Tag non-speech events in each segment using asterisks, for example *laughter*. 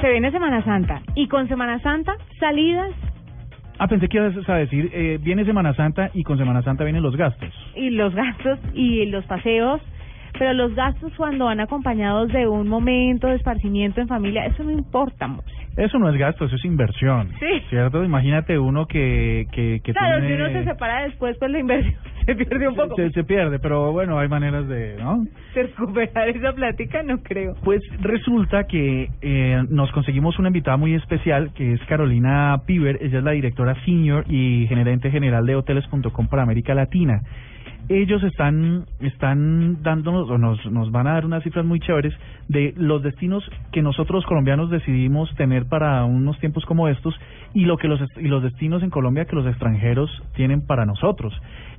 se viene Semana Santa y con Semana Santa salidas Ah, pensé que ibas a decir, eh, viene Semana Santa y con Semana Santa vienen los gastos. y los gastos y los paseos, pero los gastos cuando van acompañados de un momento de esparcimiento en familia, eso no importa mucho. Eso no es gasto, eso es inversión. Sí. ¿Cierto? Imagínate uno que, que, que Claro, tiene- si uno se separa después, pues la inversión *laughs* se pierde un poco. se, se pierde, pero bueno, hay maneras de, ¿no? De recuperar esa plática, no creo. Pues resulta que eh, nos conseguimos una invitada muy especial que es Carolina Piver. Ella es la directora senior y gerente general de hoteles.com para América Latina. Ellos están están dándonos o nos nos van a dar unas cifras muy chéveres de los destinos que nosotros colombianos decidimos tener para unos tiempos como estos y lo que los y los destinos en Colombia que los extranjeros tienen para nosotros.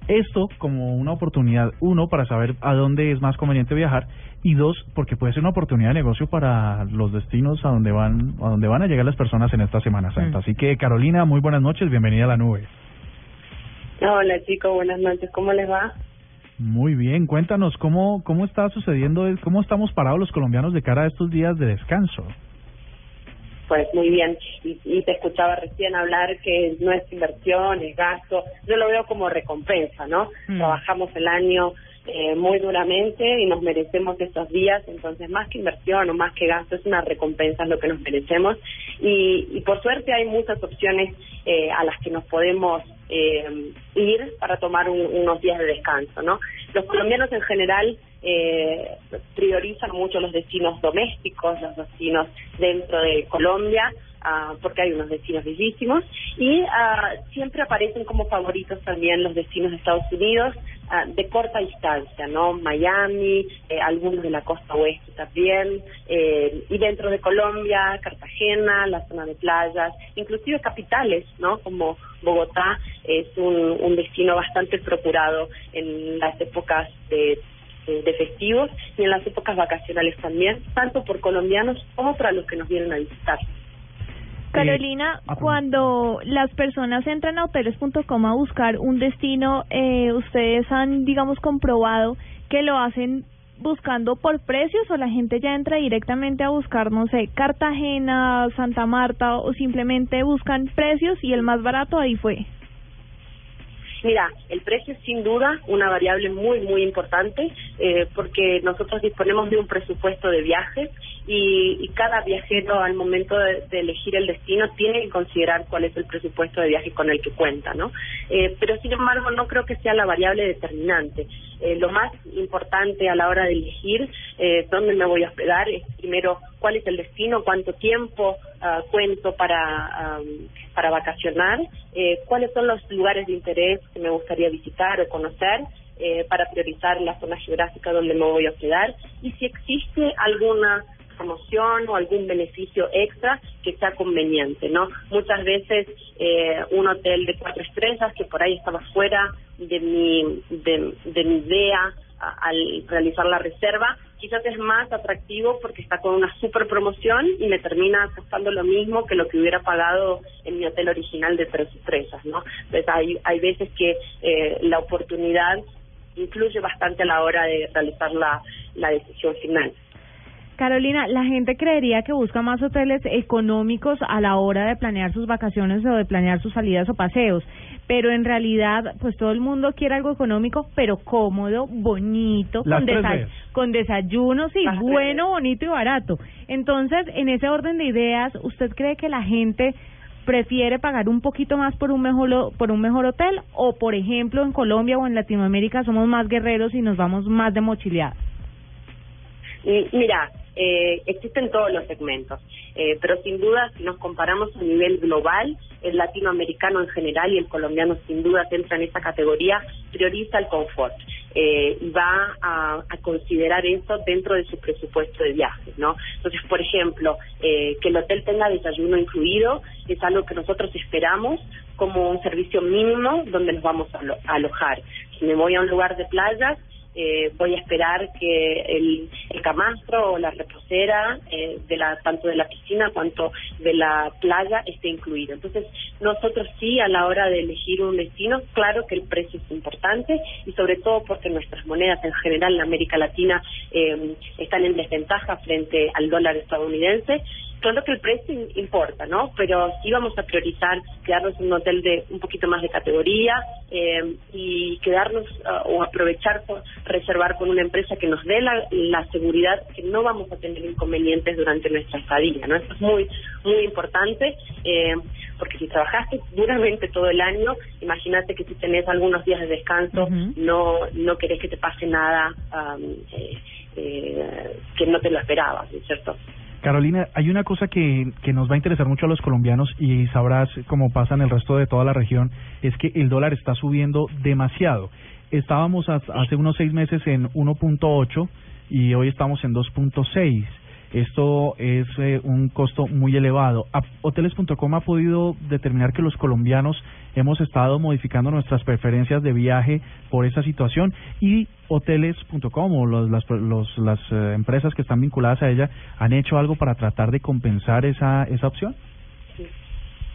Esto como una oportunidad, uno, para saber a dónde es más conveniente viajar y dos, porque puede ser una oportunidad de negocio para los destinos a donde van a donde van a llegar las personas en esta Semana Santa. Mm. Así que Carolina, muy buenas noches, bienvenida a la nube. Hola chicos, buenas noches, ¿cómo les va? Muy bien, cuéntanos cómo cómo está sucediendo, cómo estamos parados los colombianos de cara a estos días de descanso. Pues muy bien, y, y te escuchaba recién hablar que no es inversión, es gasto, yo lo veo como recompensa, ¿no? Mm. Trabajamos el año eh, muy duramente y nos merecemos estos días, entonces más que inversión o más que gasto es una recompensa lo que nos merecemos y, y por suerte hay muchas opciones eh, a las que nos podemos eh, ir para tomar un- unos días de descanso, ¿no? Los colombianos en general eh, priorizan mucho los destinos domésticos, los destinos dentro de Colombia, ah, porque hay unos destinos bellísimos, y ah, siempre aparecen como favoritos también los destinos de Estados Unidos ah, de corta distancia, ¿no? Miami, eh, algunos de la costa oeste también, eh, y dentro de Colombia, Cartagena, la zona de playas, inclusive capitales, ¿no? Como Bogotá es un, un destino bastante procurado en las épocas de de de festivos y en las épocas vacacionales también, tanto por colombianos como para los que nos vienen a visitar. Carolina, ah, cuando las personas entran a hoteles.com a buscar un destino, eh, ¿ustedes han, digamos, comprobado que lo hacen buscando por precios o la gente ya entra directamente a buscar, no sé, Cartagena, Santa Marta o simplemente buscan precios y el más barato ahí fue? Mira, el precio es sin duda una variable muy, muy importante eh, porque nosotros disponemos de un presupuesto de viajes y, y cada viajero al momento de, de elegir el destino tiene que considerar cuál es el presupuesto de viaje con el que cuenta, ¿no? Eh, pero sin embargo no creo que sea la variable determinante. Eh, lo más importante a la hora de elegir eh, dónde me voy a hospedar es primero cuál es el destino, cuánto tiempo ah, cuento para, am, para vacacionar, eh, cuáles son los lugares de interés que me gustaría visitar o conocer eh, para priorizar la zona geográfica donde me voy a hospedar y si existe alguna promoción o algún beneficio extra que sea conveniente, ¿no? Muchas veces eh, un hotel de cuatro estrellas que por ahí estaba fuera de mi, de, mi idea al realizar la reserva, quizás es más atractivo porque está con una super promoción y me termina costando lo mismo que lo que hubiera pagado en mi hotel original de tres estrellas, ¿no? Entonces hay, hay veces que eh, la oportunidad influye bastante a la hora de realizar la, la decisión final. Carolina, la gente creería que busca más hoteles económicos a la hora de planear sus vacaciones o de planear sus salidas o paseos, pero en realidad, pues todo el mundo quiere algo económico, pero cómodo, bonito, Las con, con desayunos y Las tres bueno, bonito y barato. Entonces, en ese orden de ideas, ¿usted cree que la gente prefiere pagar un poquito más por un mejor por un mejor hotel o por ejemplo en Colombia o en Latinoamérica somos más guerreros y nos vamos más de mochileada? Y, Mira, eh, existen todos los segmentos, eh, pero sin duda si nos comparamos a nivel global, el latinoamericano en general y el colombiano sin duda entra en esa categoría, prioriza el confort eh, y va a, considerar eso dentro de su presupuesto de viajes, ¿no? Entonces, por ejemplo, eh, que el hotel tenga desayuno incluido es algo que nosotros esperamos como un servicio mínimo donde nos vamos a alojar. Si me voy a un lugar de playas, eh, voy a esperar que el, el camastro o la reposera eh, de la tanto de la piscina cuanto de la playa esté incluido. Entonces, nosotros sí a la hora de elegir un destino, claro que el precio es importante y sobre todo porque nuestras monedas en general en América Latina eh, están en desventaja frente al dólar estadounidense. Claro que el precio importa, ¿no? Pero sí vamos a priorizar quedarnos en un hotel de un poquito más de categoría eh, y quedarnos uh, o aprovechar por reservar con una empresa que nos dé la, la seguridad que no vamos a tener inconvenientes durante nuestra estadía, ¿no? Eso es muy, muy importante. Eh, porque si trabajaste duramente todo el año, imagínate que si tenés algunos días de descanso, no no querés que te pase nada um, eh, eh, que no te lo esperabas, ¿cierto? Carolina, hay una cosa que, que nos va a interesar mucho a los colombianos y sabrás cómo pasa en el resto de toda la región, es que el dólar está subiendo demasiado. Estábamos hace unos seis meses en 1.8 y hoy estamos en 2.6. Esto es eh, un costo muy elevado. Hoteles.com ha podido determinar que los colombianos hemos estado modificando nuestras preferencias de viaje por esa situación y Hoteles.com o los, las, los, las eh, empresas que están vinculadas a ella han hecho algo para tratar de compensar esa, esa opción.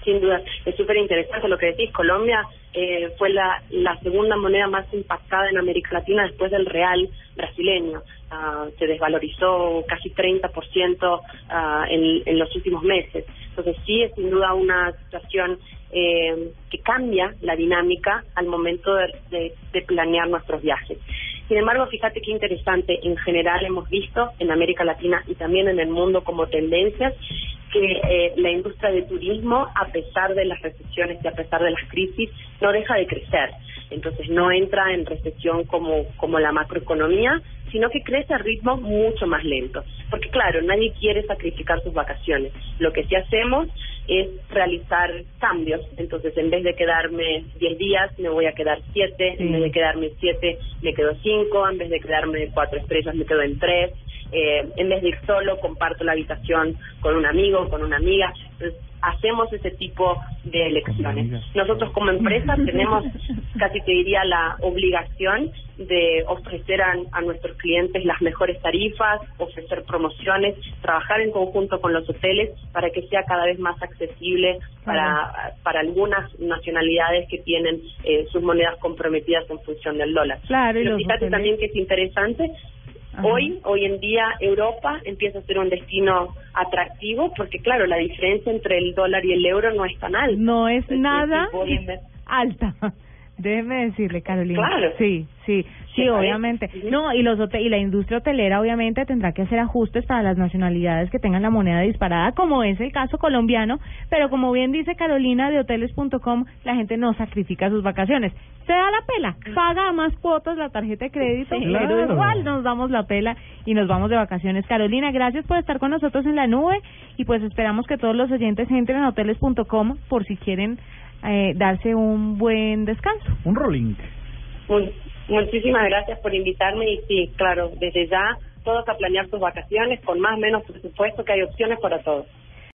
Sin duda, es súper interesante lo que decís. Colombia eh, fue la, segunda moneda más impactada en América Latina después del real brasileño. Uh, se desvalorizó casi 30% uh, en, en los últimos meses. Entonces sí es sin duda una situación eh, que cambia la dinámica al momento de, de planear nuestros viajes. Sin embargo, fíjate qué interesante, en general hemos visto en América Latina y también en el mundo como tendencias que eh, la industria de turismo, a pesar de las recesiones y a pesar de las crisis, no deja de crecer. Entonces no entra en recesión como, como la macroeconomía, sino que crece a ritmo mucho más lento. Porque claro, nadie quiere sacrificar sus vacaciones. Lo que sí hacemos es realizar cambios. Entonces, en vez de quedarme 10 días, me voy a quedar 7. En vez de quedarme 7, me quedo 5. En vez de quedarme 4 estrellas, me quedo en 3. Eh, en vez de ir solo, comparto la habitación con un amigo, con una amiga. Entonces, hacemos ese tipo de elecciones. Nosotros como empresa *laughs* tenemos, casi te diría, la obligación de ofrecer a, a, nuestros clientes las mejores tarifas, ofrecer promociones, trabajar en conjunto con los hoteles para que sea cada vez más accesible para, para algunas nacionalidades que tienen eh, sus monedas comprometidas en función del dólar. Claro, Pero fíjate también que es interesante Hoy, hoy en día Europa empieza a ser un destino atractivo porque claro, la diferencia entre el dólar y el euro no es tan alta. No es nada alta. Déjeme decirle, Carolina. Claro. Sí, sí. Sí, obviamente. No, y los y la industria hotelera obviamente tendrá que hacer ajustes para las nacionalidades que tengan la moneda disparada, como es el caso colombiano, pero como bien dice Carolina de hoteles.com, la gente no sacrifica sus vacaciones. Se da la pela, paga más cuotas la tarjeta de crédito, pero igual nos damos la pela y nos vamos de vacaciones. Carolina, gracias por estar con nosotros en la nube y pues esperamos que todos los oyentes entren a hoteles.com por si quieren eh, darse un buen descanso. Un rolling. Muy, muchísimas gracias por invitarme y sí, claro, desde ya todos a planear sus vacaciones con más o menos presupuesto que hay opciones para todos.